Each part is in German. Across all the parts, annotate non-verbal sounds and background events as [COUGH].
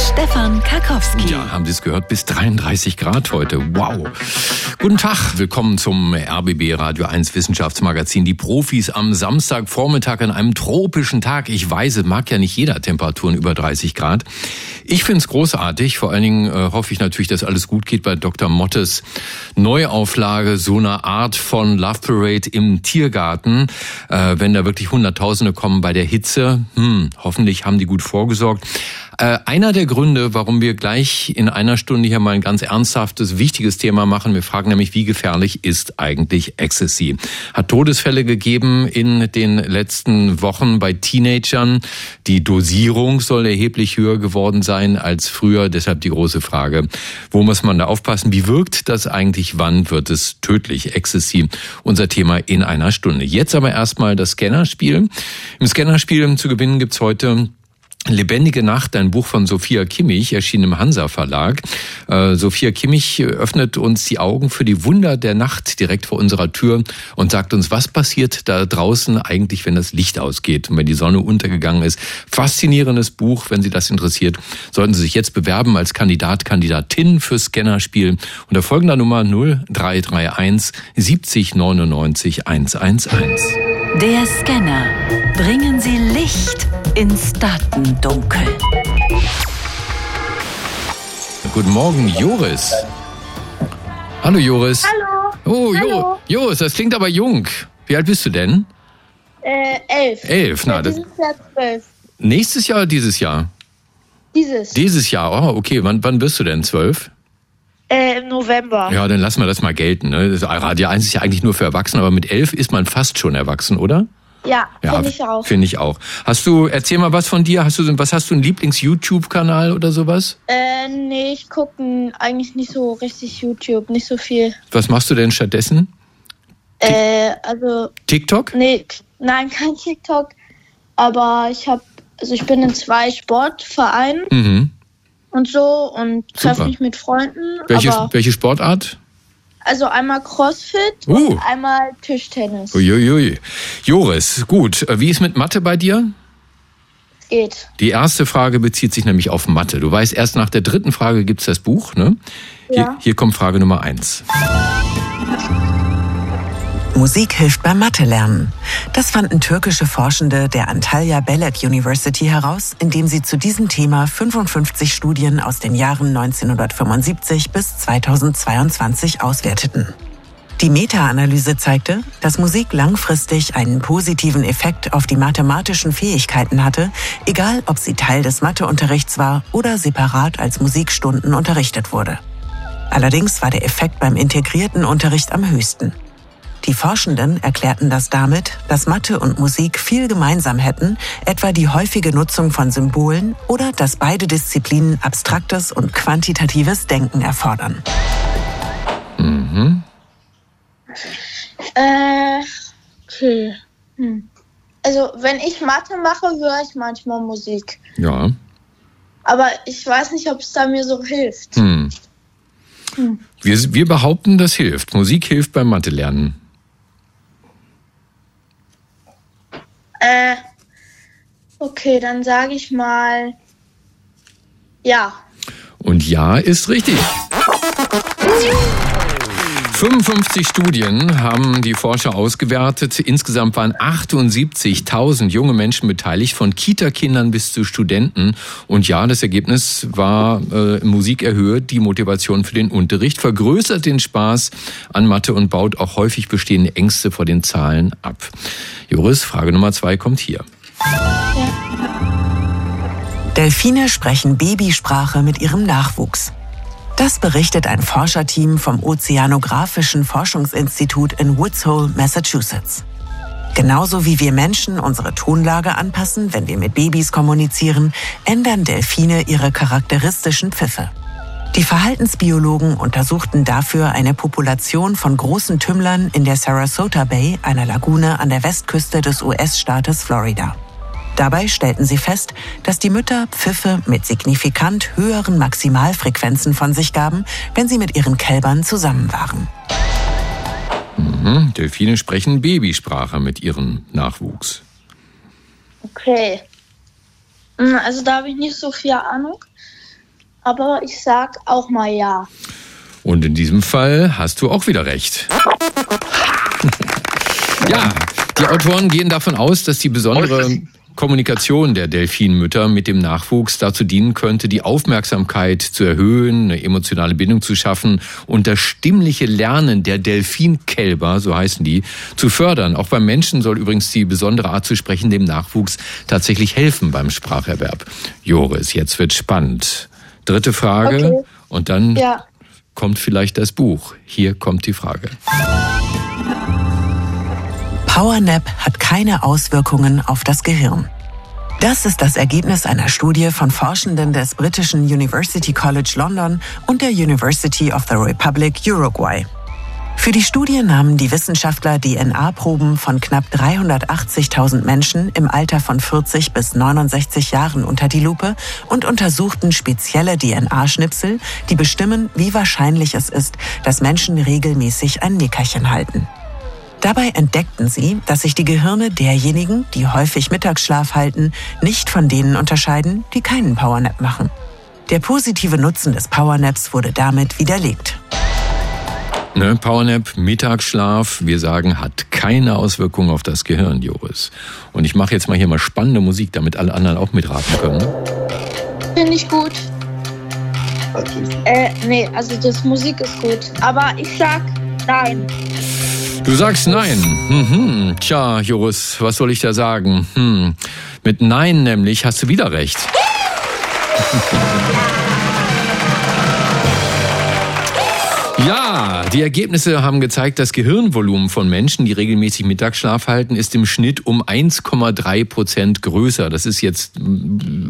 Stefan Karkowski. Ja, haben Sie es gehört? Bis 33 Grad heute. Wow. Guten Tag. Willkommen zum RBB Radio 1 Wissenschaftsmagazin. Die Profis am Samstagvormittag an einem tropischen Tag. Ich weiß, mag ja nicht jeder Temperaturen über 30 Grad. Ich finde es großartig. Vor allen Dingen äh, hoffe ich natürlich, dass alles gut geht bei Dr. Mottes Neuauflage so einer Art von Love Parade im Tiergarten. Äh, wenn da wirklich Hunderttausende kommen bei der Hitze, hm, hoffentlich haben die gut vorgesorgt. Äh, einer der Gründe, warum wir gleich in einer Stunde hier mal ein ganz ernsthaftes, wichtiges Thema machen, wir fragen nämlich, wie gefährlich ist eigentlich Ecstasy? Hat Todesfälle gegeben in den letzten Wochen bei Teenagern. Die Dosierung soll erheblich höher geworden sein als früher. Deshalb die große Frage, wo muss man da aufpassen? Wie wirkt das eigentlich? Wann wird es tödlich? Ecstasy, unser Thema in einer Stunde. Jetzt aber erstmal das Scannerspiel. Im Scannerspiel zu gewinnen gibt's heute Lebendige Nacht, ein Buch von Sophia Kimmich, erschien im Hansa Verlag. Äh, Sophia Kimmich öffnet uns die Augen für die Wunder der Nacht direkt vor unserer Tür und sagt uns, was passiert da draußen eigentlich, wenn das Licht ausgeht und wenn die Sonne untergegangen ist. Faszinierendes Buch, wenn Sie das interessiert, sollten Sie sich jetzt bewerben als Kandidat, Kandidatin für Scannerspiel unter folgender Nummer 0331 70 99 111. Der Scanner. Bringen Sie Licht ins Datendunkel. Guten Morgen, Joris. Hallo, Joris. Hallo. Oh, Jo- Hallo. Joris, das klingt aber jung. Wie alt bist du denn? Äh, elf. Elf, na, das, Dieses Jahr zwölf. nächstes Jahr oder dieses Jahr? Dieses. Dieses Jahr, oh, okay. Wann, wann bist du denn? Zwölf? Äh, im November. Ja, dann lassen wir das mal gelten. Ne? Das Radio 1 ist ja eigentlich nur für Erwachsene, aber mit elf ist man fast schon erwachsen, oder? Ja, Ja, finde ich auch. Finde ich auch. Hast du, erzähl mal was von dir. Hast du, was hast du, einen Lieblings-YouTube-Kanal oder sowas? Äh, nee, ich gucke eigentlich nicht so richtig YouTube, nicht so viel. Was machst du denn stattdessen? Äh, also, TikTok? nee, nein, [LAUGHS] kein TikTok. Aber ich habe, also ich bin in zwei Sportvereinen Mhm. und so und treffe mich mit Freunden. Welche, aber, welche Sportart? Also einmal Crossfit Uh. und einmal Tischtennis. Uiuiui. Joris, gut. Äh, Wie ist mit Mathe bei dir? Geht. Die erste Frage bezieht sich nämlich auf Mathe. Du weißt, erst nach der dritten Frage gibt's das Buch, ne? Hier, Ja. hier kommt Frage Nummer eins. Musik hilft beim Mathe-Lernen. Das fanden türkische Forschende der Antalya Belek University heraus, indem sie zu diesem Thema 55 Studien aus den Jahren 1975 bis 2022 auswerteten. Die Meta-Analyse zeigte, dass Musik langfristig einen positiven Effekt auf die mathematischen Fähigkeiten hatte, egal ob sie Teil des Matheunterrichts war oder separat als Musikstunden unterrichtet wurde. Allerdings war der Effekt beim integrierten Unterricht am höchsten. Die Forschenden erklärten das damit, dass Mathe und Musik viel gemeinsam hätten, etwa die häufige Nutzung von Symbolen oder dass beide Disziplinen abstraktes und quantitatives Denken erfordern. Äh, okay. Hm. Also, wenn ich Mathe mache, höre ich manchmal Musik. Ja. Aber ich weiß nicht, ob es da mir so hilft. Hm. Wir, wir behaupten, das hilft. Musik hilft beim Mathe-Lernen. Äh, okay, dann sage ich mal, ja. Und ja, ist richtig. 55 Studien haben die Forscher ausgewertet. Insgesamt waren 78.000 junge Menschen beteiligt, von Kita-Kindern bis zu Studenten. Und ja, das Ergebnis war, äh, Musik erhöht die Motivation für den Unterricht, vergrößert den Spaß an Mathe und baut auch häufig bestehende Ängste vor den Zahlen ab. Joris, Frage Nummer zwei kommt hier. Delfine sprechen Babysprache mit ihrem Nachwuchs. Das berichtet ein Forscherteam vom Ozeanographischen Forschungsinstitut in Woods Hole, Massachusetts. Genauso wie wir Menschen unsere Tonlage anpassen, wenn wir mit Babys kommunizieren, ändern Delfine ihre charakteristischen Pfiffe. Die Verhaltensbiologen untersuchten dafür eine Population von großen Tümmlern in der Sarasota Bay, einer Lagune an der Westküste des US-Staates Florida. Dabei stellten sie fest, dass die Mütter Pfiffe mit signifikant höheren Maximalfrequenzen von sich gaben, wenn sie mit ihren Kälbern zusammen waren. Mhm. Delfine sprechen Babysprache mit ihrem Nachwuchs. Okay. Hm, also da habe ich nicht so viel Ahnung. Aber ich sag auch mal ja. Und in diesem Fall hast du auch wieder recht. [LAUGHS] ja, die Autoren gehen davon aus, dass die besondere Kommunikation der Delfinmütter mit dem Nachwuchs dazu dienen könnte, die Aufmerksamkeit zu erhöhen, eine emotionale Bindung zu schaffen und das stimmliche Lernen der Delfinkälber, so heißen die, zu fördern. Auch beim Menschen soll übrigens die besondere Art zu sprechen dem Nachwuchs tatsächlich helfen beim Spracherwerb. Joris, jetzt wird spannend. Dritte Frage okay. und dann ja. kommt vielleicht das Buch. Hier kommt die Frage. Powernap hat keine Auswirkungen auf das Gehirn. Das ist das Ergebnis einer Studie von Forschenden des britischen University College London und der University of the Republic Uruguay. Für die Studie nahmen die Wissenschaftler DNA-Proben von knapp 380.000 Menschen im Alter von 40 bis 69 Jahren unter die Lupe und untersuchten spezielle DNA-Schnipsel, die bestimmen, wie wahrscheinlich es ist, dass Menschen regelmäßig ein Nickerchen halten. Dabei entdeckten sie, dass sich die Gehirne derjenigen, die häufig Mittagsschlaf halten, nicht von denen unterscheiden, die keinen Powernap machen. Der positive Nutzen des Powernaps wurde damit widerlegt. Ne, Powernap, Mittagsschlaf, wir sagen, hat keine Auswirkungen auf das Gehirn, Joris. Und ich mache jetzt mal hier mal spannende Musik, damit alle anderen auch mitraten können. Finde ich gut. Äh, nee, also das Musik ist gut. Aber ich sag nein. Du sagst nein. Mhm. Tja, Joris, was soll ich da sagen? Hm. Mit Nein nämlich hast du wieder recht. [LAUGHS] Ja, die Ergebnisse haben gezeigt, das Gehirnvolumen von Menschen, die regelmäßig Mittagsschlaf halten, ist im Schnitt um 1,3 Prozent größer. Das ist jetzt,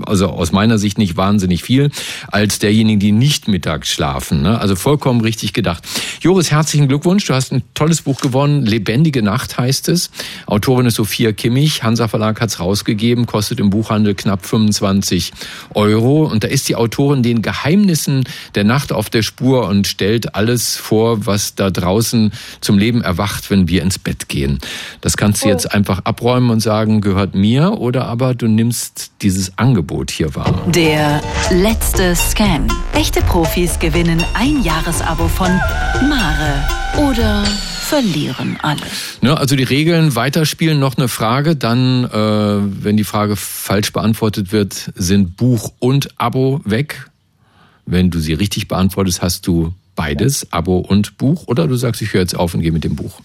also aus meiner Sicht nicht wahnsinnig viel, als derjenigen, die nicht mittags schlafen. Ne? Also vollkommen richtig gedacht. Joris, herzlichen Glückwunsch. Du hast ein tolles Buch gewonnen. Lebendige Nacht heißt es. Autorin ist Sophia Kimmich. Hansa Verlag hat es rausgegeben, kostet im Buchhandel knapp 25 Euro. Und da ist die Autorin den Geheimnissen der Nacht auf der Spur und stellt alles vor, was da draußen zum Leben erwacht, wenn wir ins Bett gehen. Das kannst du oh. jetzt einfach abräumen und sagen, gehört mir oder aber du nimmst dieses Angebot hier wahr. Der letzte Scan. Echte Profis gewinnen ein Jahresabo von Mare oder verlieren alles. Ne, also die Regeln weiterspielen noch eine Frage, dann, äh, wenn die Frage falsch beantwortet wird, sind Buch und Abo weg. Wenn du sie richtig beantwortest, hast du beides, Abo und Buch, oder du sagst, ich höre jetzt auf und gehe mit dem Buch?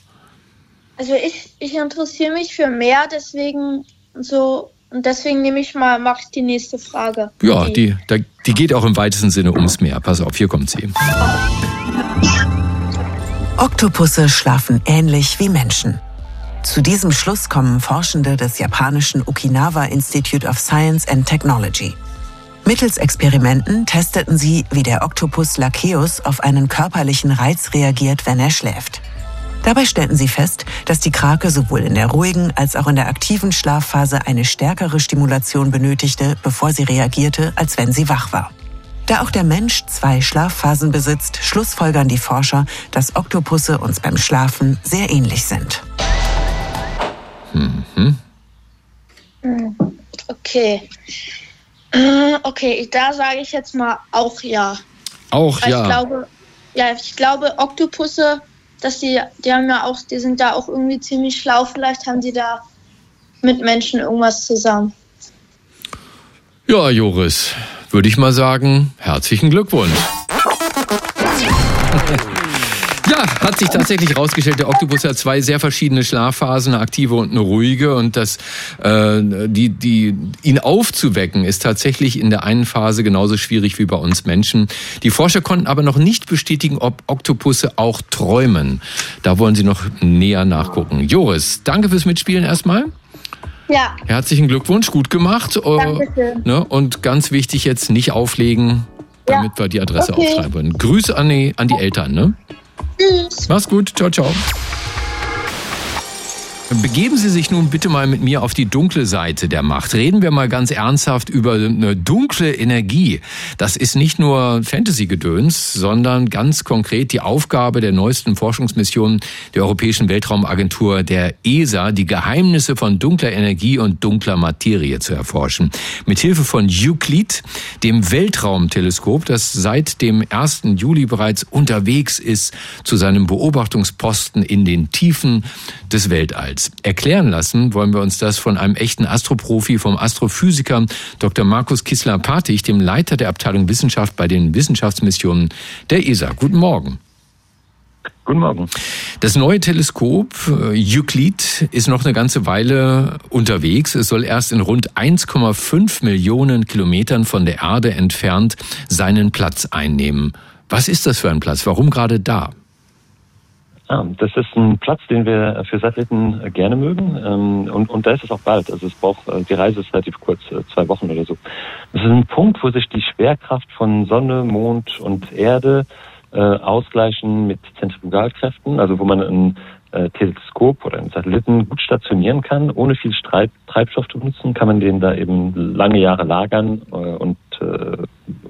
Also ich, ich interessiere mich für mehr, deswegen so und deswegen nehme ich mal, mache ich die nächste Frage. Ja, die, die, die geht auch im weitesten Sinne ums Meer. Pass auf, hier kommt sie. Oktopusse schlafen ähnlich wie Menschen. Zu diesem Schluss kommen Forschende des japanischen Okinawa Institute of Science and Technology. Mittels Experimenten testeten sie, wie der Oktopus Lacheus auf einen körperlichen Reiz reagiert, wenn er schläft. Dabei stellten sie fest, dass die Krake sowohl in der ruhigen als auch in der aktiven Schlafphase eine stärkere Stimulation benötigte, bevor sie reagierte, als wenn sie wach war. Da auch der Mensch zwei Schlafphasen besitzt, schlussfolgern die Forscher, dass Oktopusse uns beim Schlafen sehr ähnlich sind. Mhm. Okay. Äh, okay, da sage ich jetzt mal auch ja. Auch Weil ja. Ich glaube, ja, ich glaube, Oktopusse, dass die, die haben ja auch, die sind da auch irgendwie ziemlich schlau. Vielleicht haben die da mit Menschen irgendwas zusammen. Ja, Joris, würde ich mal sagen, herzlichen Glückwunsch. Ja, hat sich tatsächlich herausgestellt, der Oktopus hat zwei sehr verschiedene Schlafphasen, eine aktive und eine ruhige. Und das, äh, die, die, ihn aufzuwecken, ist tatsächlich in der einen Phase genauso schwierig wie bei uns Menschen. Die Forscher konnten aber noch nicht bestätigen, ob Oktopusse auch träumen. Da wollen sie noch näher nachgucken. Joris, danke fürs Mitspielen erstmal. Ja. Herzlichen Glückwunsch, gut gemacht. Äh, Dankeschön. Ne? Und ganz wichtig jetzt nicht auflegen, damit ja. wir die Adresse okay. aufschreiben. Grüße an die, an die Eltern, ne? Tschüss. Mach's gut. Ciao, ciao. Begeben Sie sich nun bitte mal mit mir auf die dunkle Seite der Macht. Reden wir mal ganz ernsthaft über eine dunkle Energie. Das ist nicht nur Fantasy-Gedöns, sondern ganz konkret die Aufgabe der neuesten Forschungsmission der Europäischen Weltraumagentur, der ESA, die Geheimnisse von dunkler Energie und dunkler Materie zu erforschen. Mithilfe von Euclid, dem Weltraumteleskop, das seit dem 1. Juli bereits unterwegs ist zu seinem Beobachtungsposten in den Tiefen des Weltalls. Erklären lassen wollen wir uns das von einem echten Astroprofi, vom Astrophysiker Dr. Markus Kissler-Patig, dem Leiter der Abteilung Wissenschaft bei den Wissenschaftsmissionen der ESA. Guten Morgen. Guten Morgen. Das neue Teleskop äh, Euclid ist noch eine ganze Weile unterwegs. Es soll erst in rund 1,5 Millionen Kilometern von der Erde entfernt seinen Platz einnehmen. Was ist das für ein Platz? Warum gerade da? Ah, das ist ein Platz, den wir für Satelliten gerne mögen. Ähm, und, und da ist es auch bald. Also es braucht, äh, die Reise ist relativ kurz, äh, zwei Wochen oder so. Das ist ein Punkt, wo sich die Schwerkraft von Sonne, Mond und Erde äh, ausgleichen mit Zentrifugalkräften, also wo man ein äh, Teleskop oder einen Satelliten gut stationieren kann, ohne viel Streit, Treibstoff zu nutzen, kann man den da eben lange Jahre lagern äh, und äh,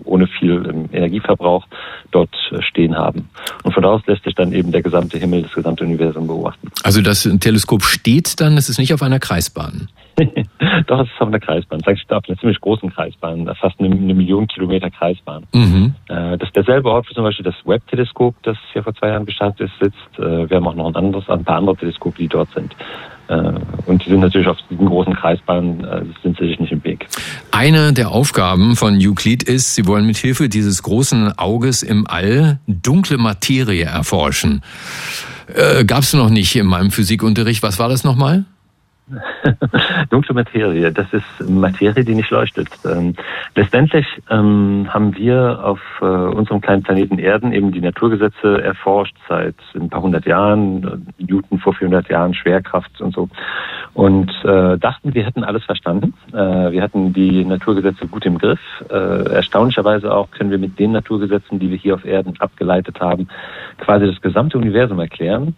ohne viel Energieverbrauch dort äh, stehen haben. Und von da aus lässt sich dann eben der gesamte Himmel, das gesamte Universum beobachten. Also das Teleskop steht dann, es ist nicht auf einer Kreisbahn. [LAUGHS] Doch, es ist auf einer Kreisbahn. Es ist auf einer ziemlich großen Kreisbahn, fast eine, eine Million Kilometer Kreisbahn. Mhm. Äh, das ist derselbe Ort, wo zum Beispiel das Webb-Teleskop, das hier vor zwei Jahren gestartet ist, sitzt. Äh, wir haben auch noch ein anderes, ein paar andere Teleskope, die dort sind. Äh, und die sind natürlich auf diesen großen Kreisbahnen, äh, sind sie sich nicht im Weg. Eine der Aufgaben von Euclid ist, sie wollen mit Hilfe dieses großen Auges im All dunkle Materie erforschen. Äh, Gab es noch nicht in meinem Physikunterricht. Was war das nochmal? [LAUGHS] Dunkle Materie, das ist Materie, die nicht leuchtet. Ähm, letztendlich ähm, haben wir auf äh, unserem kleinen Planeten Erden eben die Naturgesetze erforscht seit ein paar hundert Jahren, Newton vor 400 Jahren, Schwerkraft und so. Und äh, dachten, wir hätten alles verstanden. Äh, wir hatten die Naturgesetze gut im Griff. Äh, erstaunlicherweise auch können wir mit den Naturgesetzen, die wir hier auf Erden abgeleitet haben, quasi das gesamte Universum erklären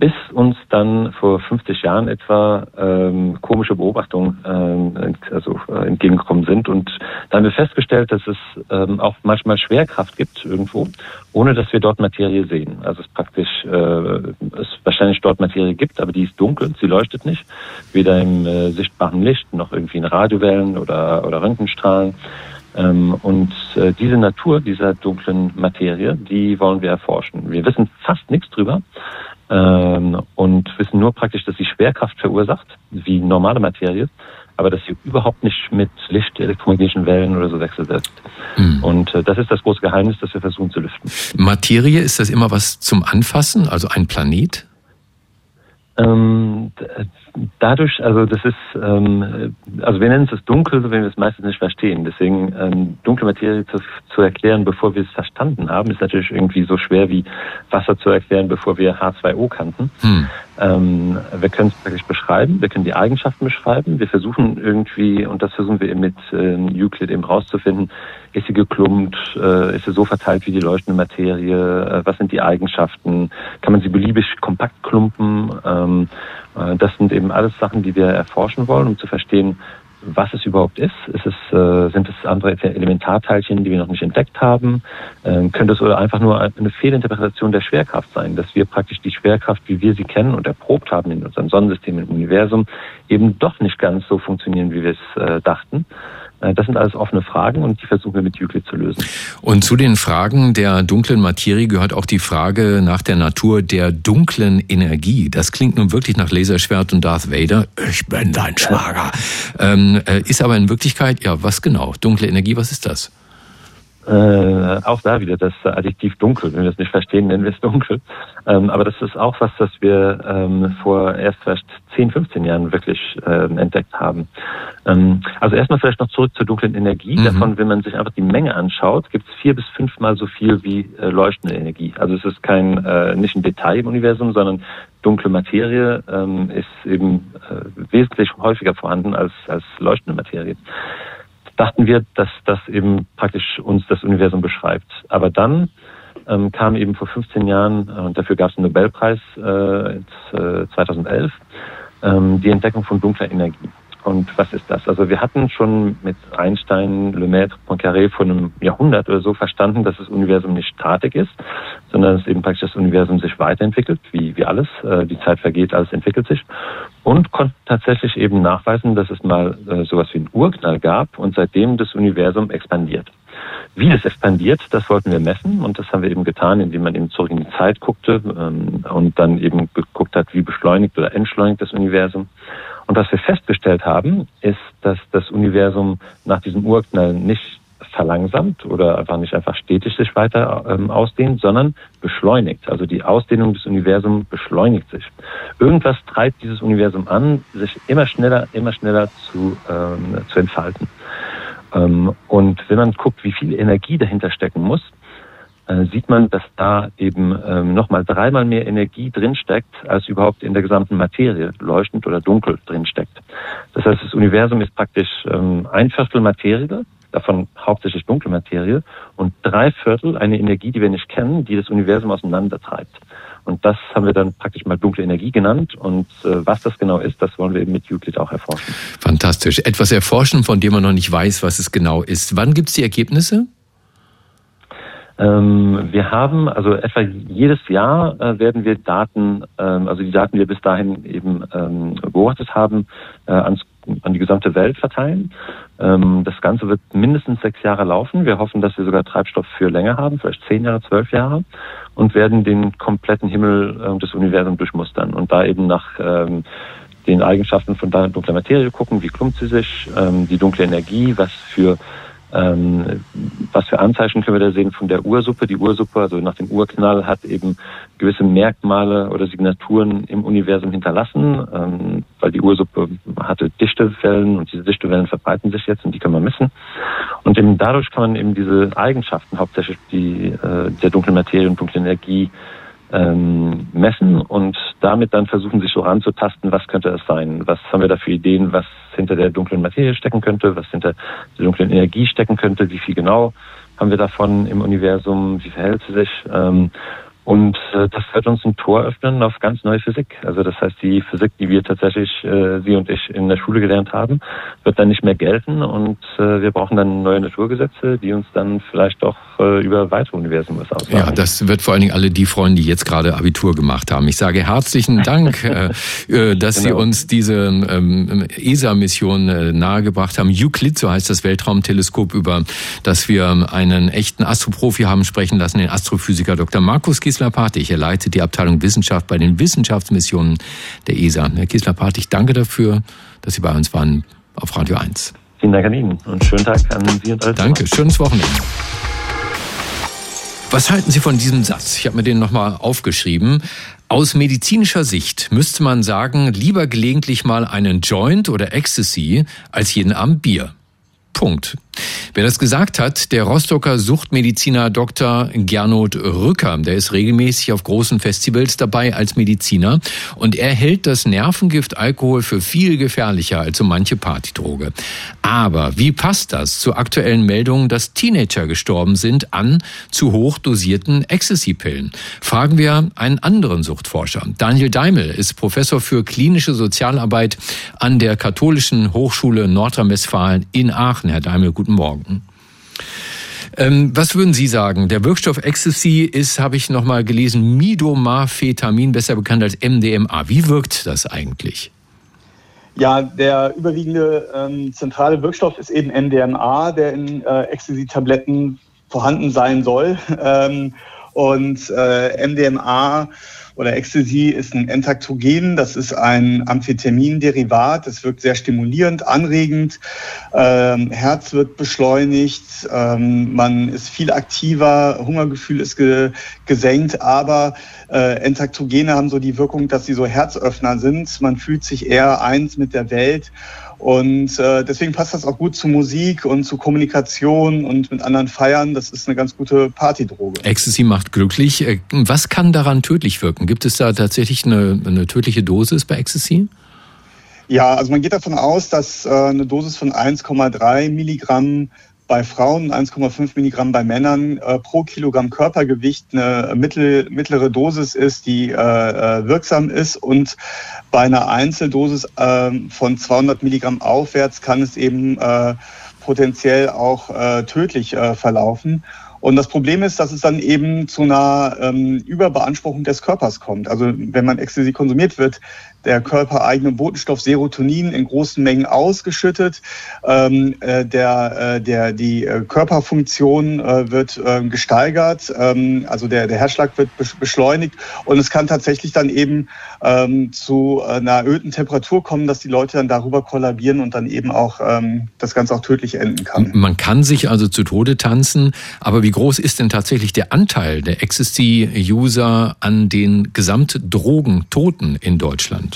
bis uns dann vor 50 Jahren etwa ähm, komische Beobachtungen ähm, also, äh, entgegengekommen sind. Und da haben wir festgestellt, dass es ähm, auch manchmal Schwerkraft gibt irgendwo, ohne dass wir dort Materie sehen. Also es praktisch äh, es wahrscheinlich dort Materie gibt, aber die ist dunkel, sie leuchtet nicht, weder im äh, sichtbaren Licht noch irgendwie in Radiowellen oder, oder Röntgenstrahlen. Ähm, und äh, diese Natur dieser dunklen Materie, die wollen wir erforschen. Wir wissen fast nichts drüber ähm, und wissen nur praktisch, dass sie Schwerkraft verursacht, wie normale Materie, aber dass sie überhaupt nicht mit Licht, elektromagnetischen Wellen oder so wechselwirkt. Mhm. Und äh, das ist das große Geheimnis, das wir versuchen zu lüften. Materie, ist das immer was zum Anfassen, also ein Planet? Ähm, dadurch, also das ist, ähm, also wir nennen es das Dunkel, wenn wir es meistens nicht verstehen. Deswegen ähm, dunkle Materie zu, zu erklären, bevor wir es verstanden haben, ist natürlich irgendwie so schwer wie Wasser zu erklären, bevor wir H2O kannten. Hm. Ähm, wir können es wirklich beschreiben, wir können die Eigenschaften beschreiben. Wir versuchen irgendwie, und das versuchen wir eben mit ähm, Euclid eben rauszufinden, ist sie geklumpt, äh, ist sie so verteilt wie die leuchtende Materie, äh, was sind die Eigenschaften, kann man sie beliebig kompakt klumpen. Ähm, äh, das sind eben alles Sachen, die wir erforschen wollen, um zu verstehen, was es überhaupt ist. ist es, äh, sind es andere Elementarteilchen, die wir noch nicht entdeckt haben? Ähm, könnte es oder einfach nur eine Fehlinterpretation der Schwerkraft sein, dass wir praktisch die Schwerkraft, wie wir sie kennen und erprobt haben in unserem Sonnensystem, im Universum, eben doch nicht ganz so funktionieren, wie wir es äh, dachten? Äh, das sind alles offene Fragen und die versuchen wir mit Euclid zu lösen. Und zu den Fragen der dunklen Materie gehört auch die Frage nach der Natur der dunklen Energie. Das klingt nun wirklich nach Laserschwert und Darth Vader. Ich bin dein Schwager. Ähm, äh, ist aber in Wirklichkeit, ja, was genau? Dunkle Energie, was ist das? Äh, auch da wieder das Adjektiv dunkel. Wenn wir es nicht verstehen, nennen wir es dunkel. Ähm, aber das ist auch was, das wir ähm, vor erst vielleicht 10, 15 Jahren wirklich ähm, entdeckt haben. Ähm, also erstmal vielleicht noch zurück zur dunklen Energie. Mhm. Davon, wenn man sich einfach die Menge anschaut, gibt es vier bis fünfmal so viel wie äh, leuchtende Energie. Also es ist kein äh, nicht ein Detail im Universum, sondern dunkle Materie ähm, ist eben äh, wesentlich häufiger vorhanden als, als leuchtende Materie dachten wir, dass das eben praktisch uns das Universum beschreibt. Aber dann ähm, kam eben vor 15 Jahren, äh, und dafür gab es einen Nobelpreis äh, 2011, ähm, die Entdeckung von dunkler Energie. Und was ist das? Also wir hatten schon mit Einstein, Lemaitre, Poincaré vor einem Jahrhundert oder so verstanden, dass das Universum nicht statik ist, sondern dass eben praktisch das Universum sich weiterentwickelt, wie, wie alles. Äh, die Zeit vergeht, alles entwickelt sich. Und konnten tatsächlich eben nachweisen, dass es mal äh, sowas wie einen Urknall gab und seitdem das Universum expandiert. Wie es expandiert, das wollten wir messen und das haben wir eben getan, indem man eben zurück in die Zeit guckte ähm, und dann eben geguckt hat, wie beschleunigt oder entschleunigt das Universum. Und was wir festgestellt haben, ist, dass das Universum nach diesem Urknall nicht verlangsamt oder einfach nicht einfach stetig sich weiter ähm, ausdehnt, sondern beschleunigt. Also die Ausdehnung des Universums beschleunigt sich. Irgendwas treibt dieses Universum an, sich immer schneller, immer schneller zu, ähm, zu entfalten. Ähm, und wenn man guckt, wie viel Energie dahinter stecken muss, äh, sieht man, dass da eben ähm, nochmal dreimal mehr Energie drinsteckt, als überhaupt in der gesamten Materie, leuchtend oder dunkel drinsteckt. Das heißt, das Universum ist praktisch ähm, ein Viertel Materie, davon hauptsächlich dunkle Materie, und drei Viertel eine Energie, die wir nicht kennen, die das Universum auseinandertreibt. Und das haben wir dann praktisch mal dunkle Energie genannt. Und äh, was das genau ist, das wollen wir eben mit Euclid auch erforschen. Fantastisch. Etwas erforschen, von dem man noch nicht weiß, was es genau ist. Wann gibt es die Ergebnisse? Ähm, wir haben, also etwa jedes Jahr äh, werden wir Daten, ähm, also die Daten, die wir bis dahin eben ähm, beobachtet haben, äh, ans, an die gesamte Welt verteilen. Ähm, das Ganze wird mindestens sechs Jahre laufen. Wir hoffen, dass wir sogar Treibstoff für länger haben, vielleicht zehn Jahre, zwölf Jahre, und werden den kompletten Himmel äh, des Universums durchmustern und da eben nach ähm, den Eigenschaften von dunkler Materie gucken, wie klumpt sie sich, ähm, die dunkle Energie, was für ähm, was für Anzeichen können wir da sehen von der Ursuppe? Die Ursuppe, also nach dem Urknall, hat eben gewisse Merkmale oder Signaturen im Universum hinterlassen, ähm, weil die Ursuppe hatte dichte Wellen und diese dichte Wellen verbreiten sich jetzt und die kann man messen. Und eben dadurch kann man eben diese Eigenschaften, hauptsächlich die äh, der dunklen Materie und dunklen Energie, ähm, messen und damit dann versuchen, sich so ranzutasten, was könnte es sein? Was haben wir da für Ideen, was hinter der dunklen Materie stecken könnte, was hinter der dunklen Energie stecken könnte, wie viel genau haben wir davon im Universum, wie verhält sie sich? Ähm, und äh, das wird uns ein Tor öffnen auf ganz neue Physik. Also das heißt, die Physik, die wir tatsächlich, äh, Sie und ich in der Schule gelernt haben, wird dann nicht mehr gelten und äh, wir brauchen dann neue Naturgesetze, die uns dann vielleicht auch äh, über weitere Universen was aussagen. Ja, das wird vor allen Dingen alle die freuen, die jetzt gerade Abitur gemacht haben. Ich sage herzlichen Dank, [LAUGHS] äh, äh, dass genau. Sie uns diese ähm, ESA-Mission äh, nahegebracht haben. Euclid, so heißt das Weltraumteleskop, über das wir einen echten Astroprofi haben sprechen lassen, den Astrophysiker Dr. Markus Gies Kisler-Partich. Er leitet die Abteilung Wissenschaft bei den Wissenschaftsmissionen der ESA. Herr Kisler-Partich, danke dafür, dass Sie bei uns waren auf Radio 1. Vielen Dank an Ihnen und schönen Tag an Sie und alle. Danke, schönes Wochenende. Was halten Sie von diesem Satz? Ich habe mir den nochmal aufgeschrieben. Aus medizinischer Sicht müsste man sagen, lieber gelegentlich mal einen Joint oder Ecstasy als jeden Abend Bier. Punkt. Wer das gesagt hat, der Rostocker Suchtmediziner Dr. Gernot Rücker. Der ist regelmäßig auf großen Festivals dabei als Mediziner und er hält das Nervengift Alkohol für viel gefährlicher als so manche Partydroge. Aber wie passt das zur aktuellen Meldung, dass Teenager gestorben sind an zu hoch dosierten Ecstasy-Pillen? Fragen wir einen anderen Suchtforscher. Daniel Daimel ist Professor für klinische Sozialarbeit an der Katholischen Hochschule Nordrhein-Westfalen in Aachen. Herr Daimel, guten Morgen. Ähm, was würden Sie sagen? Der Wirkstoff Ecstasy ist, habe ich nochmal gelesen, Midomafetamin, besser bekannt als MDMA. Wie wirkt das eigentlich? Ja, der überwiegende ähm, zentrale Wirkstoff ist eben MDMA, der in äh, Ecstasy-Tabletten vorhanden sein soll. [LAUGHS] Ähm, und äh, MDMA oder Ecstasy ist ein Entaktogen, das ist ein Amphetaminderivat, das wirkt sehr stimulierend, anregend, ähm, Herz wird beschleunigt, ähm, man ist viel aktiver, Hungergefühl ist ge gesenkt, aber äh, Entaktogene haben so die Wirkung, dass sie so Herzöffner sind, man fühlt sich eher eins mit der Welt und äh, deswegen passt das auch gut zu Musik und zu Kommunikation und mit anderen Feiern. Das ist eine ganz gute Partydroge. Ecstasy macht glücklich. Äh, was kann daran tödlich wirken? Gibt es da tatsächlich eine, eine tödliche Dosis bei Ecstasy? Ja, also man geht davon aus, dass äh, eine Dosis von 1,3 Milligramm bei Frauen, 1,5 Milligramm bei Männern äh, pro Kilogramm Körpergewicht eine mittel, mittlere Dosis ist, die äh, äh wirksam ist. Und bei einer Einzeldosis äh, von 200 Milligramm aufwärts kann es eben äh, potenziell auch äh, tödlich verlaufen. Und das Problem ist, dass es dann eben zu einer ähm, Überbeanspruchung des Körpers kommt. Also wenn man Ecstasy konsumiert wird, der körpereigene Botenstoff Serotonin in großen Mengen ausgeschüttet. Ähm, äh, der, äh, der, die äh, Körperfunktion äh, wird äh, gesteigert, ähm, also der, der Herzschlag wird beschleunigt und es kann tatsächlich dann eben ähm, zu einer erhöhten Temperatur kommen, dass die Leute dann darüber kollabieren und dann eben auch ähm, das Ganze auch tödlich enden kann. Man kann sich also zu Tode tanzen, aber wie groß ist denn tatsächlich der Anteil der Ecstasy-User an den Gesamtdrogentoten in Deutschland?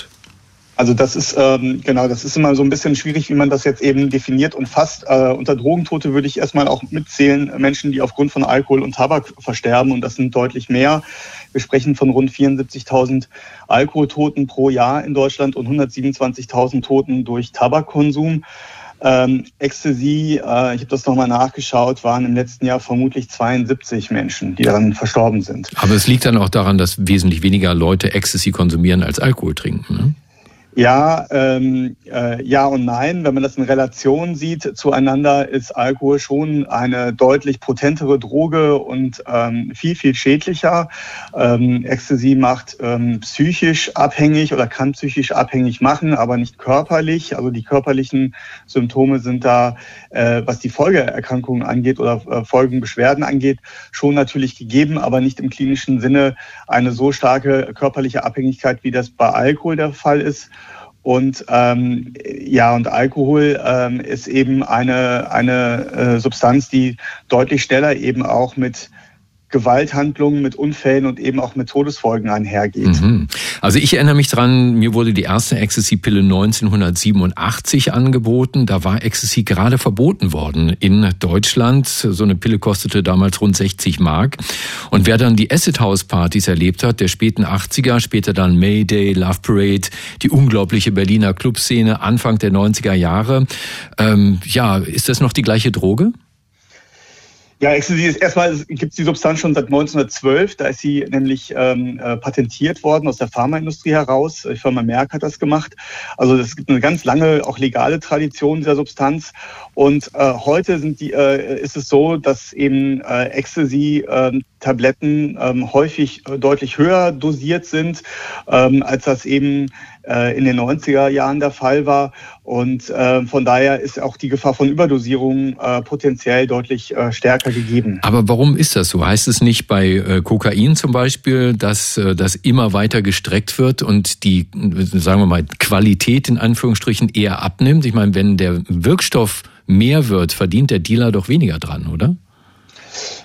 Also das ist ähm, genau, das ist immer so ein bisschen schwierig, wie man das jetzt eben definiert und fasst. Äh, unter Drogentote würde ich erstmal auch mitzählen Menschen, die aufgrund von Alkohol und Tabak versterben und das sind deutlich mehr. Wir sprechen von rund 74.000 Alkoholtoten pro Jahr in Deutschland und 127.000 Toten durch Tabakkonsum. Ähm, Ecstasy, äh, ich habe das nochmal nachgeschaut, waren im letzten Jahr vermutlich 72 Menschen, die daran verstorben sind. Aber es liegt dann auch daran, dass wesentlich weniger Leute Ecstasy konsumieren als Alkohol trinken. Ne? Ja, ähm, äh, ja und nein. Wenn man das in Relation sieht zueinander, ist Alkohol schon eine deutlich potentere Droge und ähm, viel, viel schädlicher. Ähm, Ecstasy macht ähm, psychisch abhängig oder kann psychisch abhängig machen, aber nicht körperlich. Also die körperlichen Symptome sind da, äh, was die Folgeerkrankungen angeht oder äh, Folgenbeschwerden angeht, schon natürlich gegeben, aber nicht im klinischen Sinne eine so starke körperliche Abhängigkeit, wie das bei Alkohol der Fall ist. Und ähm, ja, und Alkohol ähm, ist eben eine, eine äh, Substanz, die deutlich schneller eben auch mit Gewalthandlungen, mit Unfällen und eben auch mit Todesfolgen einhergeht. Mhm. Also ich erinnere mich dran, mir wurde die erste Ecstasy-Pille 1987 angeboten. Da war Ecstasy gerade verboten worden in Deutschland. So eine Pille kostete damals rund 60 Mark. Und wer dann die Acid House Partys erlebt hat, der späten 80er, später dann Mayday, Love Parade, die unglaubliche Berliner Clubszene Anfang der 90er Jahre. Ähm, ja, ist das noch die gleiche Droge? Ja, Ecstasy ist erstmal gibt es die Substanz schon seit 1912. Da ist sie nämlich ähm, äh, patentiert worden aus der Pharmaindustrie heraus. Die Firma Merck hat das gemacht. Also es gibt eine ganz lange auch legale Tradition dieser Substanz. Und äh, heute sind die, äh, ist es so, dass eben äh, Ecstasy-Tabletten ähm, häufig äh, deutlich höher dosiert sind, ähm, als das eben äh, in den 90er Jahren der Fall war. Und äh, von daher ist auch die Gefahr von Überdosierung äh, potenziell deutlich äh, stärker gegeben. Aber warum ist das so? Heißt es nicht bei äh, Kokain zum Beispiel, dass das immer weiter gestreckt wird und die, sagen wir mal, Qualität in Anführungsstrichen eher abnimmt? Ich meine, wenn der Wirkstoff mehr wird, verdient der Dealer doch weniger dran, oder?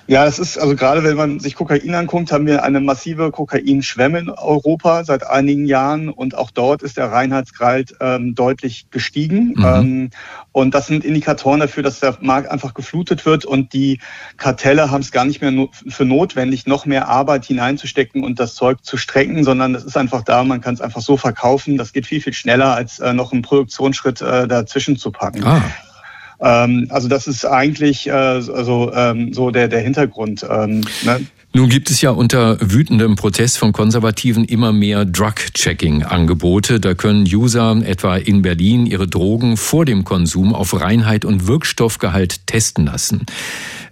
Ja, das ist, also gerade wenn man sich Kokain anguckt, haben wir eine massive Kokainschwemme in Europa seit einigen Jahren und auch dort ist der Reinheitsgrad ähm, deutlich gestiegen. Mhm. Ähm, und das sind Indikatoren dafür, dass der Markt einfach geflutet wird und die Kartelle haben es gar nicht mehr no für notwendig, noch mehr Arbeit hineinzustecken und das Zeug zu strecken, sondern das ist einfach da, man kann es einfach so verkaufen. Das geht viel, viel schneller, als äh, noch einen Produktionsschritt äh, dazwischen zu packen. Ah. Ähm, also das ist eigentlich äh, also, ähm, so der, der Hintergrund. Ähm, ne? Nun gibt es ja unter wütendem Protest von Konservativen immer mehr Drug-Checking-Angebote. Da können User etwa in Berlin ihre Drogen vor dem Konsum auf Reinheit und Wirkstoffgehalt testen lassen.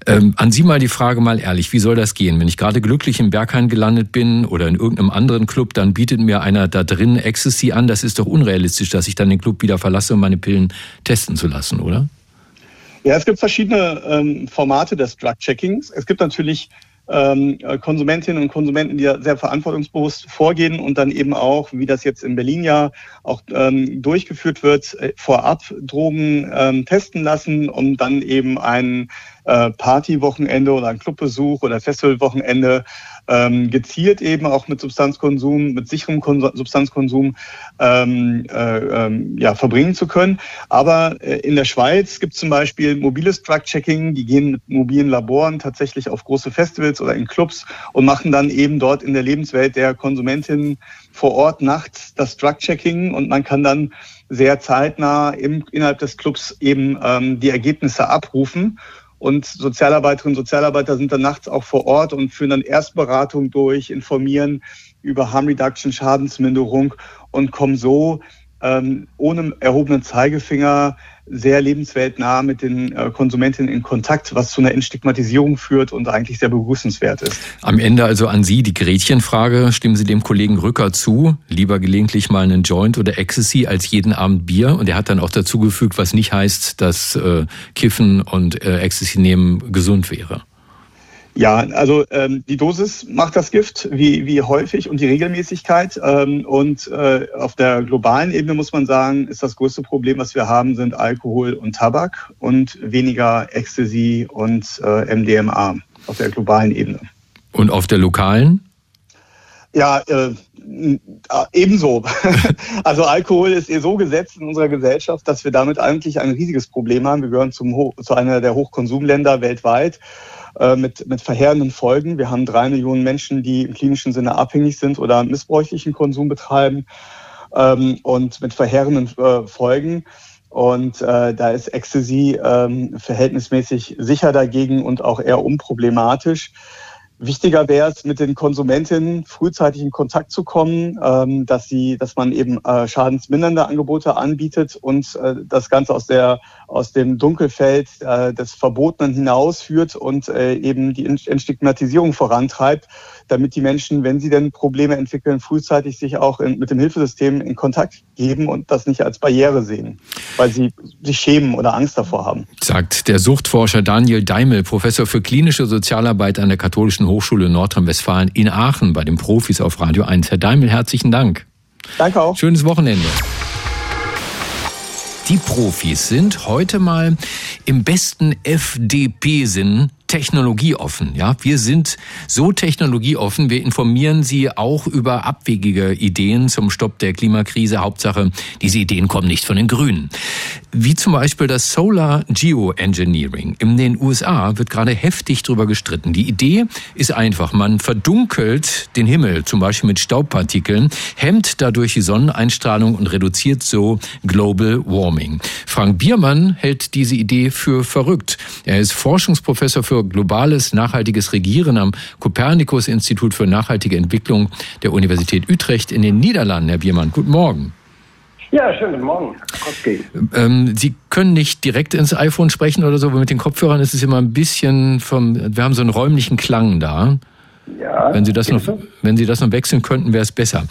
Ähm, an Sie mal die Frage mal ehrlich, wie soll das gehen? Wenn ich gerade glücklich im Berghain gelandet bin oder in irgendeinem anderen Club, dann bietet mir einer da drin Ecstasy an. Das ist doch unrealistisch, dass ich dann den Club wieder verlasse, um meine Pillen testen zu lassen, oder? Ja, es gibt verschiedene ähm, Formate des Drug-Checkings. Es gibt natürlich ähm, Konsumentinnen und Konsumenten, die sehr verantwortungsbewusst vorgehen und dann eben auch, wie das jetzt in Berlin ja auch ähm, durchgeführt wird, äh, vorab Drogen ähm, testen lassen, um dann eben ein äh, Partywochenende oder ein Clubbesuch oder Festivalwochenende ähm, gezielt eben auch mit Substanzkonsum, mit sicherem Kon Substanzkonsum ähm, äh, ähm, ja, verbringen zu können. Aber äh, in der Schweiz gibt es zum Beispiel mobiles Drug-Checking, die gehen mit mobilen Laboren tatsächlich auf große Festivals oder in Clubs und machen dann eben dort in der Lebenswelt der Konsumentin vor Ort nachts das Drug-Checking und man kann dann sehr zeitnah im, innerhalb des Clubs eben ähm, die Ergebnisse abrufen. Und Sozialarbeiterinnen und Sozialarbeiter sind dann nachts auch vor Ort und führen dann Erstberatung durch, informieren über Harm Reduction, Schadensminderung und kommen so ähm, ohne erhobenen Zeigefinger sehr lebensweltnah mit den äh, Konsumentinnen in Kontakt, was zu einer Entstigmatisierung führt und eigentlich sehr begrüßenswert ist. Am Ende also an Sie die Gretchenfrage. Stimmen Sie dem Kollegen Rücker zu? Lieber gelegentlich mal einen Joint oder Ecstasy als jeden Abend Bier? Und er hat dann auch dazu gefügt, was nicht heißt, dass äh, Kiffen und äh, Ecstasy nehmen gesund wäre. Ja, also ähm, die Dosis macht das Gift, wie, wie häufig und die Regelmäßigkeit. Ähm, und äh, auf der globalen Ebene muss man sagen, ist das größte Problem, was wir haben, sind Alkohol und Tabak und weniger Ecstasy und äh, MDMA auf der globalen Ebene. Und auf der lokalen? Ja, äh, ebenso. [LAUGHS] also Alkohol ist eh so gesetzt in unserer Gesellschaft, dass wir damit eigentlich ein riesiges Problem haben. Wir gehören zum, zu einer der Hochkonsumländer weltweit. Äh, mit, mit verheerenden Folgen. Wir haben drei Millionen Menschen, die im klinischen Sinne abhängig sind oder missbräuchlichen Konsum betreiben ähm, und mit verheerenden äh, Folgen. Und äh, da ist Ecstasy ähm, verhältnismäßig sicher dagegen und auch eher unproblematisch. Wichtiger wäre es, mit den Konsumentinnen frühzeitig in Kontakt zu kommen, ähm, dass sie, dass man eben äh, schadensmindernde Angebote anbietet und äh, das Ganze aus der aus dem Dunkelfeld äh, des Verbotenen hinausführt und äh, eben die Entstigmatisierung vorantreibt, damit die Menschen, wenn sie denn Probleme entwickeln, frühzeitig sich auch in, mit dem Hilfesystem in Kontakt geben und das nicht als Barriere sehen, weil sie sich schämen oder Angst davor haben. Sagt der Suchtforscher Daniel Daimel, Professor für klinische Sozialarbeit an der Katholischen Hochschule Nordrhein-Westfalen in Aachen bei den Profis auf Radio 1. Herr Daimel, herzlichen Dank. Danke auch. Schönes Wochenende. Die Profis sind heute mal im besten FDP-Sinn technologieoffen. Ja, wir sind so technologieoffen. Wir informieren Sie auch über abwegige Ideen zum Stopp der Klimakrise. Hauptsache, diese Ideen kommen nicht von den Grünen. Wie zum Beispiel das Solar Geoengineering. In den USA wird gerade heftig drüber gestritten. Die Idee ist einfach. Man verdunkelt den Himmel, zum Beispiel mit Staubpartikeln, hemmt dadurch die Sonneneinstrahlung und reduziert so Global Warming. Frank Biermann hält diese Idee für verrückt. Er ist Forschungsprofessor für globales nachhaltiges Regieren am Kopernikus-Institut für nachhaltige Entwicklung der Universität Utrecht in den Niederlanden. Herr Biermann, guten Morgen. Ja, schönen guten Morgen. Ähm, Sie können nicht direkt ins iPhone sprechen oder so, aber mit den Kopfhörern ist es immer ein bisschen vom, wir haben so einen räumlichen Klang da. Ja, wenn Sie das noch, wenn Sie das noch wechseln könnten, wäre es besser.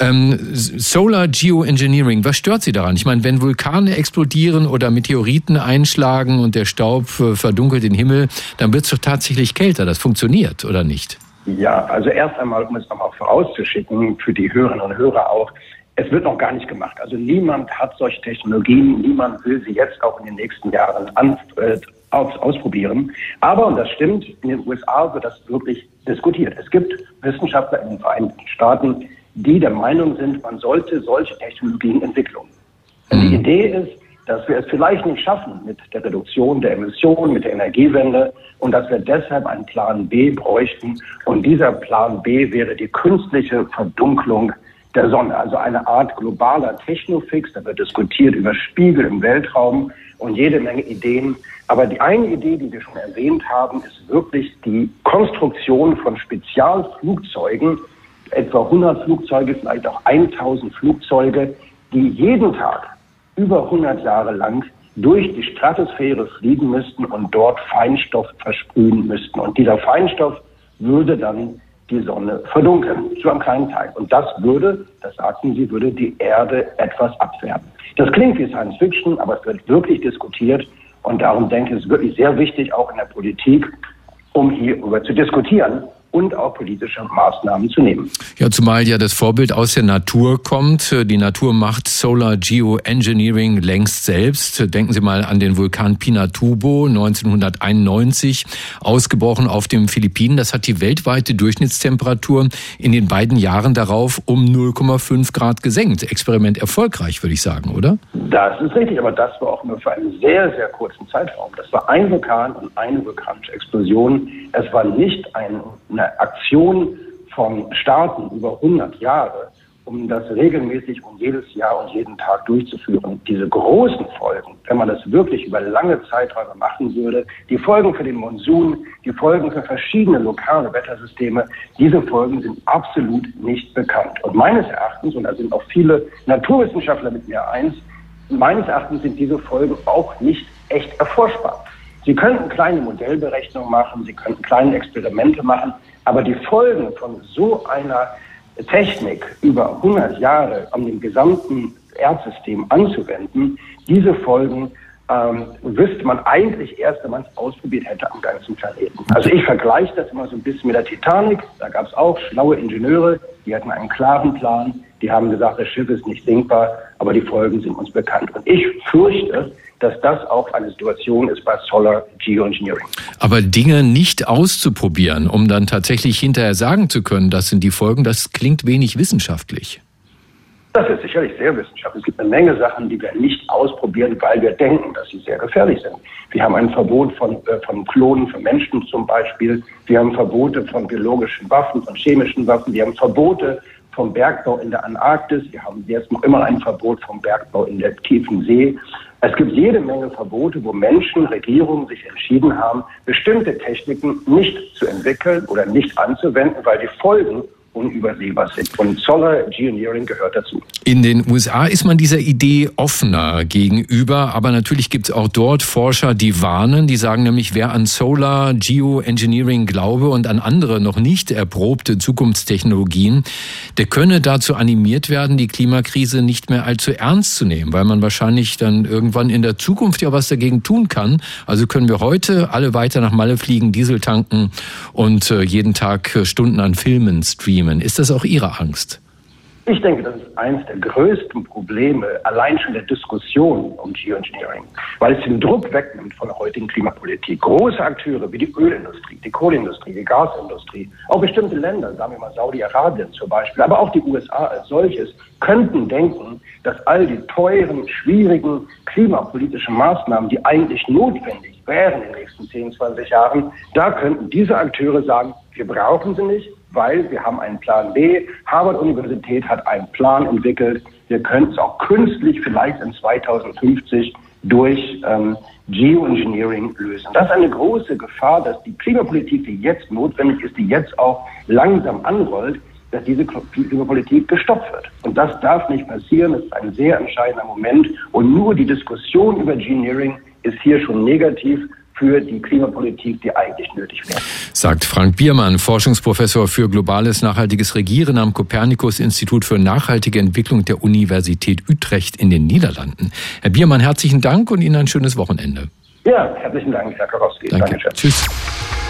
Ähm, Solar Geoengineering, was stört Sie daran? Ich meine, wenn Vulkane explodieren oder Meteoriten einschlagen und der Staub äh, verdunkelt den Himmel, dann wird es doch tatsächlich kälter. Das funktioniert, oder nicht? Ja, also erst einmal, um es nochmal vorauszuschicken, für die Hörerinnen und Hörer auch, es wird noch gar nicht gemacht. Also niemand hat solche Technologien, niemand will sie jetzt auch in den nächsten Jahren an, äh, aus, ausprobieren. Aber, und das stimmt, in den USA wird das wirklich diskutiert. Es gibt Wissenschaftler in den Vereinigten Staaten, die der Meinung sind, man sollte solche Technologien entwickeln. Mhm. Die Idee ist, dass wir es vielleicht nicht schaffen mit der Reduktion der Emissionen, mit der Energiewende und dass wir deshalb einen Plan B bräuchten. Und dieser Plan B wäre die künstliche Verdunklung der Sonne, also eine Art globaler Technofix. Da wird diskutiert über Spiegel im Weltraum und jede Menge Ideen. Aber die eine Idee, die wir schon erwähnt haben, ist wirklich die Konstruktion von Spezialflugzeugen, etwa 100 Flugzeuge, vielleicht auch 1000 Flugzeuge, die jeden Tag über 100 Jahre lang durch die Stratosphäre fliegen müssten und dort Feinstoff versprühen müssten. Und dieser Feinstoff würde dann die Sonne verdunkeln, zu einem kleinen Teil. Und das würde, das sagten sie, würde die Erde etwas abfärben. Das klingt wie Science Fiction, aber es wird wirklich diskutiert. Und darum denke ich, es ist wirklich sehr wichtig, auch in der Politik, um hierüber zu diskutieren und auch politische Maßnahmen zu nehmen. Ja, zumal ja das Vorbild aus der Natur kommt. Die Natur macht Solar Geoengineering längst selbst. Denken Sie mal an den Vulkan Pinatubo 1991, ausgebrochen auf den Philippinen. Das hat die weltweite Durchschnittstemperatur in den beiden Jahren darauf um 0,5 Grad gesenkt. Experiment erfolgreich, würde ich sagen, oder? Das ist richtig, aber das war auch nur für einen sehr, sehr kurzen Zeitraum. Das war ein Vulkan und eine vulkanische Explosion. Es war nicht ein, eine Aktion von Staaten über 100 Jahre um das regelmäßig und jedes Jahr und jeden Tag durchzuführen. Diese großen Folgen, wenn man das wirklich über lange Zeiträume machen würde, die Folgen für den Monsun, die Folgen für verschiedene lokale Wettersysteme, diese Folgen sind absolut nicht bekannt. Und meines Erachtens, und da sind auch viele Naturwissenschaftler mit mir eins, meines Erachtens sind diese Folgen auch nicht echt erforschbar. Sie könnten kleine Modellberechnungen machen, Sie könnten kleine Experimente machen, aber die Folgen von so einer Technik über 100 Jahre an dem gesamten Erdsystem anzuwenden, diese Folgen ähm, wüsste man eigentlich erst, wenn man es ausprobiert hätte am ganzen Planeten. Also ich vergleiche das immer so ein bisschen mit der Titanic. Da gab es auch schlaue Ingenieure, die hatten einen klaren Plan. Die haben gesagt, das Schiff ist nicht sinkbar, aber die Folgen sind uns bekannt. Und ich fürchte, dass das auch eine Situation ist bei Solar Geoengineering. Aber Dinge nicht auszuprobieren, um dann tatsächlich hinterher sagen zu können, das sind die Folgen, das klingt wenig wissenschaftlich. Das ist sicherlich sehr wissenschaftlich. Es gibt eine Menge Sachen, die wir nicht ausprobieren, weil wir denken, dass sie sehr gefährlich sind. Wir haben ein Verbot von, äh, von Klonen für Menschen zum Beispiel. Wir haben Verbote von biologischen Waffen, von chemischen Waffen. Wir haben Verbote vom Bergbau in der Antarktis. Wir haben jetzt noch immer ein Verbot vom Bergbau in der tiefen See. Es gibt jede Menge Verbote, wo Menschen, Regierungen sich entschieden haben, bestimmte Techniken nicht zu entwickeln oder nicht anzuwenden, weil die Folgen unübersehbar sind. Und Solar Geoengineering gehört dazu. In den USA ist man dieser Idee offener gegenüber, aber natürlich gibt es auch dort Forscher, die warnen, die sagen nämlich, wer an Solar Geoengineering glaube und an andere noch nicht erprobte Zukunftstechnologien, der könne dazu animiert werden, die Klimakrise nicht mehr allzu ernst zu nehmen, weil man wahrscheinlich dann irgendwann in der Zukunft ja was dagegen tun kann. Also können wir heute alle weiter nach Malle fliegen, Diesel tanken und äh, jeden Tag äh, Stunden an Filmen streamen nehmen. Ist das auch Ihre Angst? Ich denke, das ist eines der größten Probleme, allein schon der Diskussion um Geoengineering, weil es den Druck wegnimmt von der heutigen Klimapolitik. Große Akteure wie die Ölindustrie, die Kohleindustrie, die Gasindustrie, auch bestimmte Länder, sagen wir mal Saudi-Arabien zum Beispiel, aber auch die USA als solches, könnten denken, dass all die teuren, schwierigen klimapolitischen Maßnahmen, die eigentlich notwendig wären in den nächsten 10, 20 Jahren, da könnten diese Akteure sagen, wir brauchen sie nicht, weil wir haben einen Plan B. Harvard-Universität hat einen Plan entwickelt. Wir können es auch künstlich vielleicht in 2050 durch ähm, Geoengineering lösen. Das ist eine große Gefahr, dass die Klimapolitik, die jetzt notwendig ist, die jetzt auch langsam anrollt, dass diese Klimapolitik gestoppt wird. Und das darf nicht passieren. Das ist ein sehr entscheidender Moment. Und nur die Diskussion über Geoengineering ist hier schon negativ für die Klimapolitik, die eigentlich nötig wäre. Sagt Frank Biermann, Forschungsprofessor für globales nachhaltiges Regieren am Kopernikus-Institut für nachhaltige Entwicklung der Universität Utrecht in den Niederlanden. Herr Biermann, herzlichen Dank und Ihnen ein schönes Wochenende. Ja, herzlichen Dank, Herr Karowski. Danke. Dankeschön. Tschüss.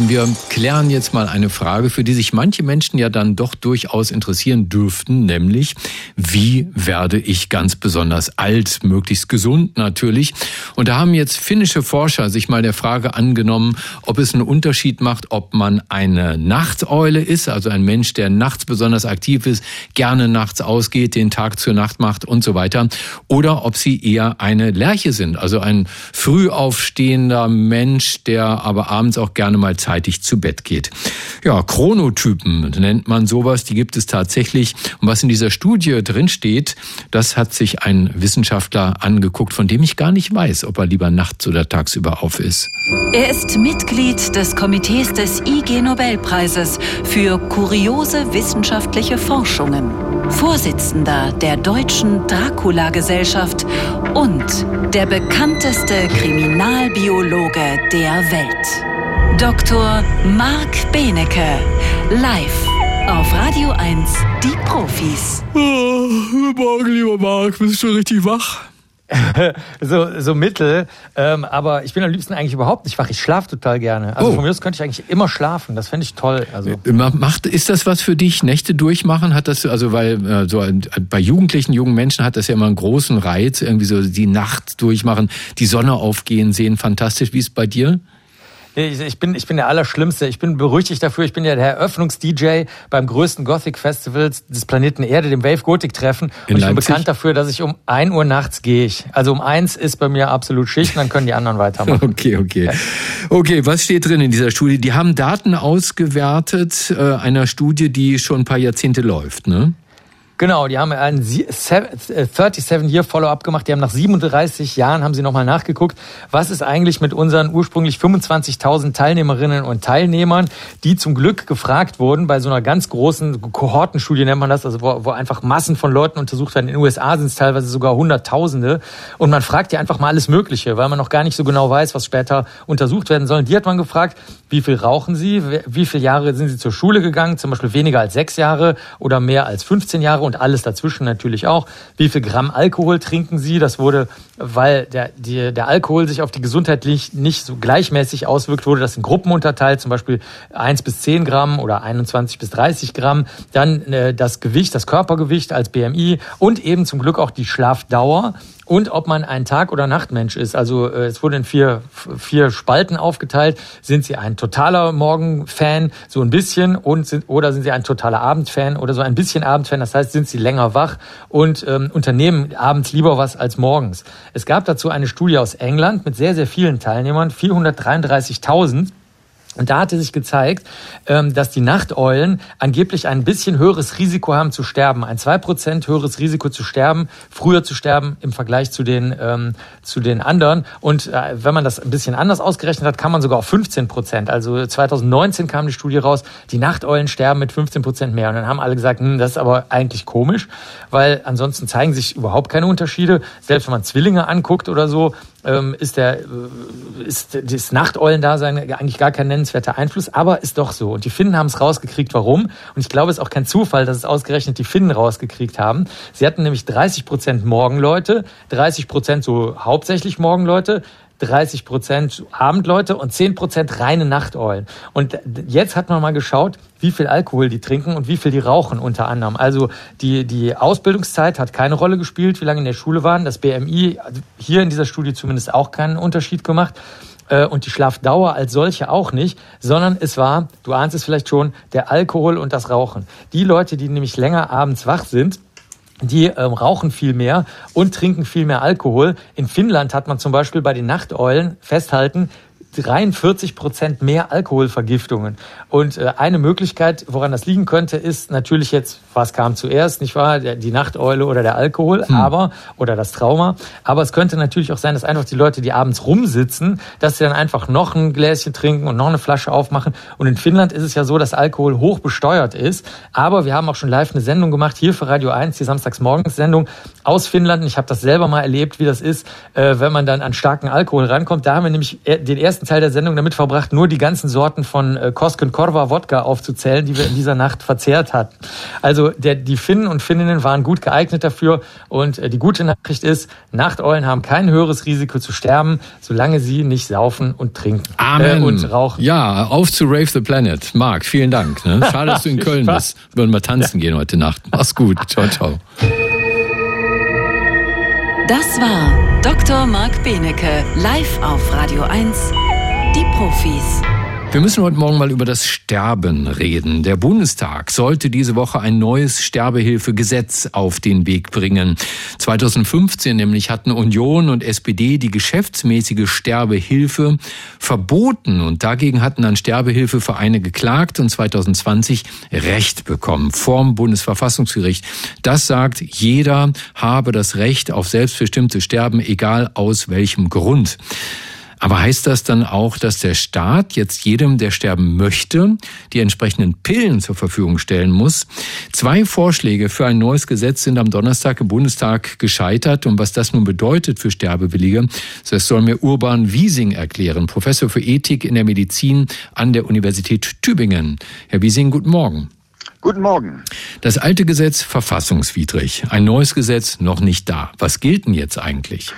Wir klären jetzt mal eine Frage, für die sich manche Menschen ja dann doch durchaus interessieren dürften, nämlich wie werde ich ganz besonders alt, möglichst gesund natürlich. Und da haben jetzt finnische Forscher sich mal der Frage angenommen, ob es einen Unterschied macht, ob man eine Nachteule ist, also ein Mensch, der nachts besonders aktiv ist, gerne nachts ausgeht, den Tag zur Nacht macht und so weiter, oder ob sie eher eine Lerche sind, also ein früh aufstehender Mensch, der aber abends auch gerne mal zeitig zu Bett geht. Ja, Chronotypen nennt man sowas, die gibt es tatsächlich. Und was in dieser Studie drinsteht, das hat sich ein Wissenschaftler angeguckt, von dem ich gar nicht weiß, ob er lieber nachts oder tagsüber auf ist. Er ist Mitglied des Komitees des IG Nobelpreises für kuriose wissenschaftliche Forschungen, Vorsitzender der Deutschen Dracula-Gesellschaft und der bekannteste Kriminalbiologe der Welt. Dr. Marc Benecke, live auf Radio 1, die Profis. Oh, guten Morgen, lieber Marc, bist du schon richtig wach? [LAUGHS] so, so mittel. Ähm, aber ich bin am liebsten eigentlich überhaupt nicht wach. Ich schlafe total gerne. Also oh. von mir aus könnte ich eigentlich immer schlafen. Das fände ich toll. Also äh, Macht, ist das was für dich? Nächte durchmachen? Hat das, also weil äh, so bei Jugendlichen, jungen Menschen hat das ja immer einen großen Reiz, irgendwie so die Nacht durchmachen, die Sonne aufgehen sehen, fantastisch. Wie ist es bei dir? Ich, ich, bin, ich bin der Allerschlimmste. Ich bin berüchtigt dafür. Ich bin ja der Eröffnungs-DJ beim größten Gothic-Festival des Planeten Erde, dem Wave Gothic Treffen. Und ich bin bekannt dafür, dass ich um ein Uhr nachts gehe. Ich. Also um eins ist bei mir absolut Schicht und dann können die anderen weitermachen. [LAUGHS] Okay, okay. Okay, was steht drin in dieser Studie? Die haben Daten ausgewertet äh, einer Studie, die schon ein paar Jahrzehnte läuft, ne? Genau, die haben einen 37-Year Follow-up gemacht. Die haben nach 37 Jahren haben sie nochmal nachgeguckt, was ist eigentlich mit unseren ursprünglich 25.000 Teilnehmerinnen und Teilnehmern, die zum Glück gefragt wurden bei so einer ganz großen Kohortenstudie nennt man das, also wo, wo einfach Massen von Leuten untersucht werden. In den USA sind es teilweise sogar Hunderttausende und man fragt die einfach mal alles Mögliche, weil man noch gar nicht so genau weiß, was später untersucht werden soll. Die hat man gefragt, wie viel rauchen sie, wie viele Jahre sind sie zur Schule gegangen, zum Beispiel weniger als sechs Jahre oder mehr als 15 Jahre und alles dazwischen natürlich auch. Wie viel Gramm Alkohol trinken Sie? Das wurde, weil der, die, der Alkohol sich auf die Gesundheit nicht so gleichmäßig auswirkt, wurde das in Gruppen unterteilt, zum Beispiel 1 bis 10 Gramm oder 21 bis 30 Gramm. Dann äh, das Gewicht, das Körpergewicht als BMI und eben zum Glück auch die Schlafdauer und ob man ein Tag- oder Nachtmensch ist. Also äh, es wurde in vier, vier Spalten aufgeteilt. Sind Sie ein totaler Morgenfan, so ein bisschen, und sind, oder sind Sie ein totaler Abendfan oder so ein bisschen Abendfan? Das heißt, sind Sie länger wach und ähm, unternehmen abends lieber was als morgens. Es gab dazu eine Studie aus England mit sehr, sehr vielen Teilnehmern, 433.000. Und da hatte sich gezeigt, ähm, dass die Nachteulen angeblich ein bisschen höheres Risiko haben zu sterben. Ein zwei Prozent höheres Risiko zu sterben, früher zu sterben im Vergleich zu den, ähm, zu den anderen. Und äh, wenn man das ein bisschen anders ausgerechnet hat, kann man sogar auf 15 Prozent. Also 2019 kam die Studie raus, die Nachteulen sterben mit 15 Prozent mehr. Und dann haben alle gesagt, hm, das ist aber eigentlich komisch, weil ansonsten zeigen sich überhaupt keine Unterschiede. Selbst wenn man Zwillinge anguckt oder so, ähm, ist der äh, ist das Nachteulendasein eigentlich gar kein nennenswerter Einfluss, aber ist doch so. Und die Finnen haben es rausgekriegt, warum. Und ich glaube, es ist auch kein Zufall, dass es ausgerechnet die Finnen rausgekriegt haben. Sie hatten nämlich 30 Prozent Morgenleute, 30 Prozent so hauptsächlich Morgenleute, 30 Prozent Abendleute und 10 Prozent reine Nachteulen. Und jetzt hat man mal geschaut, wie viel Alkohol die trinken und wie viel die rauchen unter anderem. Also die, die Ausbildungszeit hat keine Rolle gespielt, wie lange in der Schule waren. Das BMI hier in dieser Studie zumindest auch keinen Unterschied gemacht äh, und die Schlafdauer als solche auch nicht, sondern es war, du ahnst es vielleicht schon, der Alkohol und das Rauchen. Die Leute, die nämlich länger abends wach sind, die ähm, rauchen viel mehr und trinken viel mehr Alkohol. In Finnland hat man zum Beispiel bei den Nachteulen festhalten, 43 Prozent mehr Alkoholvergiftungen. Und äh, eine Möglichkeit, woran das liegen könnte, ist natürlich jetzt, was kam zuerst, nicht wahr? Die Nachteule oder der Alkohol, hm. aber, oder das Trauma. Aber es könnte natürlich auch sein, dass einfach die Leute, die abends rumsitzen, dass sie dann einfach noch ein Gläschen trinken und noch eine Flasche aufmachen. Und in Finnland ist es ja so, dass Alkohol hoch besteuert ist. Aber wir haben auch schon live eine Sendung gemacht, hier für Radio 1, die Samstagsmorgens-Sendung aus Finnland. Ich habe das selber mal erlebt, wie das ist, äh, wenn man dann an starken Alkohol rankommt. Da haben wir nämlich äh, den ersten Teil der Sendung damit verbracht, nur die ganzen Sorten von äh, Kosken Korva Wodka aufzuzählen, die wir in dieser Nacht verzehrt hatten. Also der, die Finnen und Finninnen waren gut geeignet dafür. Und äh, die gute Nachricht ist, Nachteulen haben kein höheres Risiko zu sterben, solange sie nicht saufen und trinken Amen. Äh, und rauchen. Ja, auf zu Rave the Planet. Marc, vielen Dank. Ne? [LAUGHS] Schade, dass du in Köln bist. Wir wollen mal tanzen ja. gehen heute Nacht. Mach's gut. Ciao, ciao. Das war Dr. Marc Benecke, live auf Radio 1 die Profis. Wir müssen heute Morgen mal über das Sterben reden. Der Bundestag sollte diese Woche ein neues Sterbehilfegesetz auf den Weg bringen. 2015 nämlich hatten Union und SPD die geschäftsmäßige Sterbehilfe verboten und dagegen hatten dann Sterbehilfevereine geklagt und 2020 Recht bekommen vorm Bundesverfassungsgericht. Das sagt, jeder habe das Recht auf selbstbestimmtes Sterben, egal aus welchem Grund. Aber heißt das dann auch, dass der Staat jetzt jedem, der sterben möchte, die entsprechenden Pillen zur Verfügung stellen muss? Zwei Vorschläge für ein neues Gesetz sind am Donnerstag im Bundestag gescheitert. Und was das nun bedeutet für Sterbewillige, das soll mir Urban Wiesing erklären, Professor für Ethik in der Medizin an der Universität Tübingen. Herr Wiesing, guten Morgen. Guten Morgen. Das alte Gesetz verfassungswidrig, ein neues Gesetz noch nicht da. Was gilt denn jetzt eigentlich?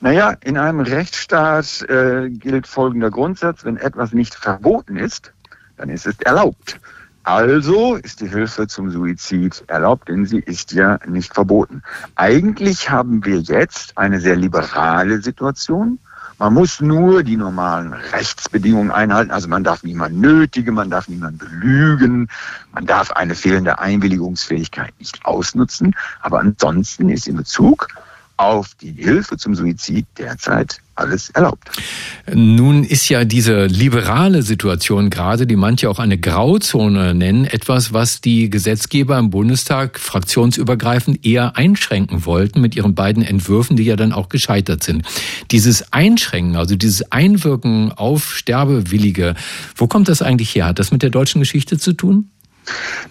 Naja, in einem Rechtsstaat äh, gilt folgender Grundsatz, wenn etwas nicht verboten ist, dann ist es erlaubt. Also ist die Hilfe zum Suizid erlaubt, denn sie ist ja nicht verboten. Eigentlich haben wir jetzt eine sehr liberale Situation, Man muss nur die normalen Rechtsbedingungen einhalten. Also man darf niemanden nötigen, man darf niemanden belügen, man darf eine fehlende Einwilligungsfähigkeit nicht ausnutzen. Aber ansonsten ist in Bezug auf die Hilfe zum Suizid derzeit alles erlaubt. Nun ist ja diese liberale Situation gerade, die manche auch eine Grauzone nennen, etwas, was die Gesetzgeber im Bundestag fraktionsübergreifend eher einschränken wollten mit ihren beiden Entwürfen, die ja dann auch gescheitert sind. Dieses Einschränken, also dieses Einwirken auf Sterbewillige, wo kommt das eigentlich her? Hat das mit der deutschen Geschichte zu tun?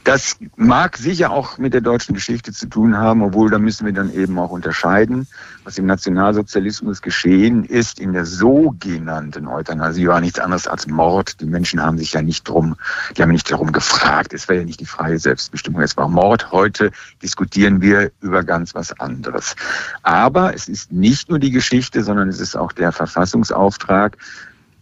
Das mag sicher auch mit der deutschen Geschichte zu tun haben, obwohl da müssen wir dann eben auch unterscheiden. Was im Nationalsozialismus geschehen ist, in der sogenannten Euthanasie war nichts anderes als Mord. Die Menschen haben sich ja nicht drum, die haben nicht darum gefragt. Es war ja nicht die freie Selbstbestimmung, es war Mord. Heute diskutieren wir über ganz was anderes. Aber es ist nicht nur die Geschichte, sondern es ist auch der Verfassungsauftrag.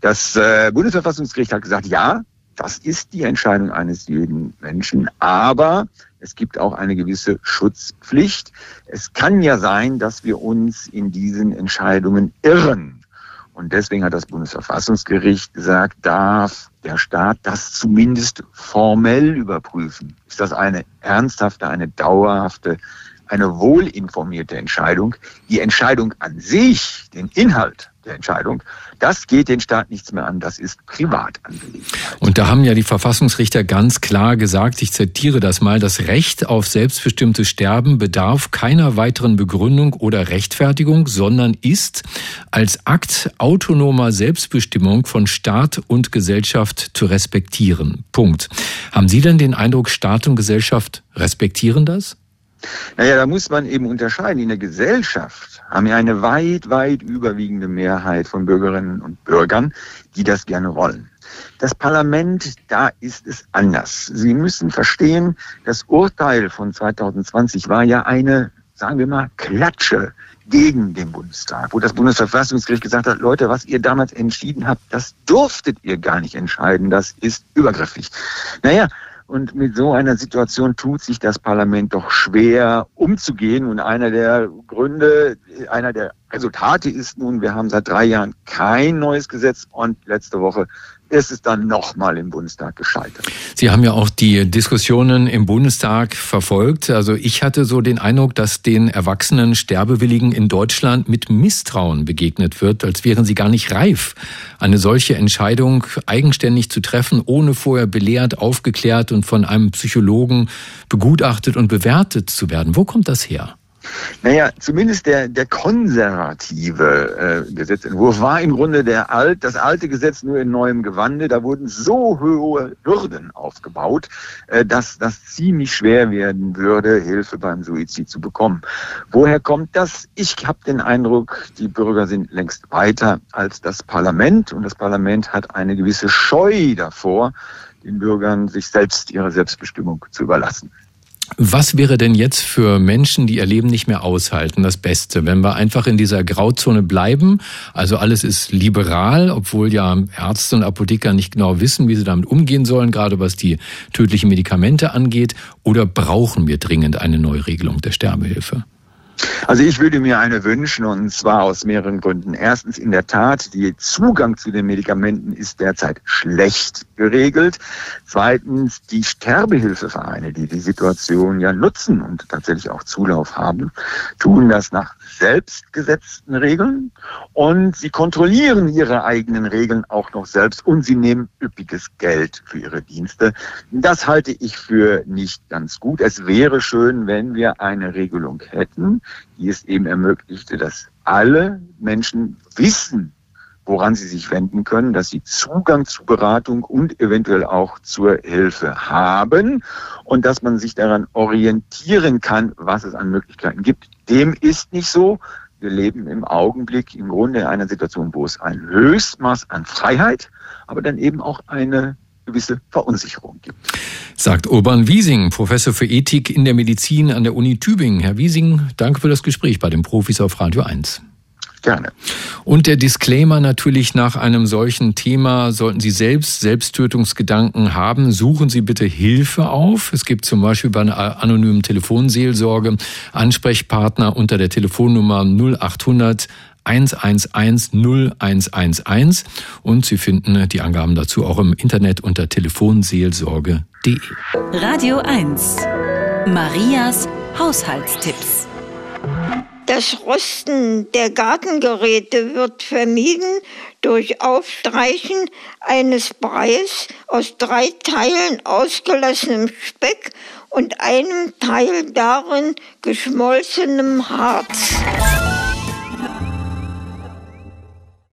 Das äh, Bundesverfassungsgericht hat gesagt, ja, das ist die Entscheidung eines jeden Menschen. Aber es gibt auch eine gewisse Schutzpflicht. Es kann ja sein, dass wir uns in diesen Entscheidungen irren. Und deswegen hat das Bundesverfassungsgericht gesagt, darf der Staat das zumindest formell überprüfen. Ist das eine ernsthafte, eine dauerhafte, eine wohlinformierte Entscheidung? Die Entscheidung an sich, den Inhalt Entscheidung. Das geht den Staat nichts mehr an, das ist Privatangelegenheit. Und da haben ja die Verfassungsrichter ganz klar gesagt, ich zitiere das mal, das Recht auf selbstbestimmtes Sterben bedarf keiner weiteren Begründung oder Rechtfertigung, sondern ist als Akt autonomer Selbstbestimmung von Staat und Gesellschaft zu respektieren. Punkt. Haben Sie denn den Eindruck, Staat und Gesellschaft respektieren das? Naja, da muss man eben unterscheiden. In der Gesellschaft haben wir eine weit, weit überwiegende Mehrheit von Bürgerinnen und Bürgern, die das gerne wollen. Das Parlament, da ist es anders. Sie müssen verstehen, das Urteil von 2020 war ja eine, sagen wir mal, Klatsche gegen den Bundestag, wo das Bundesverfassungsgericht gesagt hat, Leute, was ihr damals entschieden habt, das durftet ihr gar nicht entscheiden, das ist übergriffig. Naja, und mit so einer Situation tut sich das Parlament doch schwer umzugehen. Und einer der Gründe, einer der Resultate ist nun, wir haben seit drei Jahren kein neues Gesetz und letzte Woche ist es dann nochmal im Bundestag gescheitert. Sie haben ja auch die Diskussionen im Bundestag verfolgt. Also ich hatte so den Eindruck, dass den erwachsenen Sterbewilligen in Deutschland mit Misstrauen begegnet wird, als wären sie gar nicht reif, eine solche Entscheidung eigenständig zu treffen, ohne vorher belehrt, aufgeklärt und von einem Psychologen begutachtet und bewertet zu werden. Wo kommt das her? Naja, zumindest der, der konservative äh, Gesetzentwurf war im Grunde der alt, das alte Gesetz nur in neuem Gewande. Da wurden so hohe Hürden aufgebaut, äh, dass das ziemlich schwer werden würde, Hilfe beim Suizid zu bekommen. Woher kommt das? Ich habe den Eindruck, die Bürger sind längst weiter als das Parlament und das Parlament hat eine gewisse Scheu davor, den Bürgern sich selbst ihre Selbstbestimmung zu überlassen. Was wäre denn jetzt für Menschen, die ihr Leben nicht mehr aushalten, das Beste, wenn wir einfach in dieser Grauzone bleiben? Also alles ist liberal, obwohl ja Ärzte und Apotheker nicht genau wissen, wie sie damit umgehen sollen, gerade was die tödlichen Medikamente angeht. Oder brauchen wir dringend eine Neuregelung der Sterbehilfe? Also ich würde mir eine wünschen und zwar aus mehreren Gründen. Erstens in der Tat, der Zugang zu den Medikamenten ist derzeit schlecht geregelt. Zweitens die Sterbehilfevereine, die die Situation ja nutzen und tatsächlich auch Zulauf haben, tun das nach selbstgesetzten Regeln und sie kontrollieren ihre eigenen Regeln auch noch selbst und sie nehmen üppiges Geld für ihre Dienste. Das halte ich für nicht ganz gut. Es wäre schön, wenn wir eine Regelung hätten, die es eben ermöglichte, dass alle Menschen wissen, woran sie sich wenden können, dass sie Zugang zu Beratung und eventuell auch zur Hilfe haben und dass man sich daran orientieren kann, was es an Möglichkeiten gibt. Dem ist nicht so. Wir leben im Augenblick im Grunde in einer Situation, wo es ein Höchstmaß an Freiheit, aber dann eben auch eine gewisse Verunsicherung gibt. Sagt Urban Wiesing, Professor für Ethik in der Medizin an der Uni Tübingen. Herr Wiesing, danke für das Gespräch bei den Profis auf Radio 1. Gerne. Und der Disclaimer natürlich nach einem solchen Thema, sollten Sie selbst Selbsttötungsgedanken haben, suchen Sie bitte Hilfe auf. Es gibt zum Beispiel bei einer anonymen Telefonseelsorge Ansprechpartner unter der Telefonnummer 0800 111 0111 und Sie finden die Angaben dazu auch im Internet unter telefonseelsorge.de. Radio 1. Marias Haushaltstipps. Das Rosten der Gartengeräte wird vermieden durch Aufstreichen eines Breies aus drei Teilen ausgelassenem Speck und einem Teil darin geschmolzenem Harz.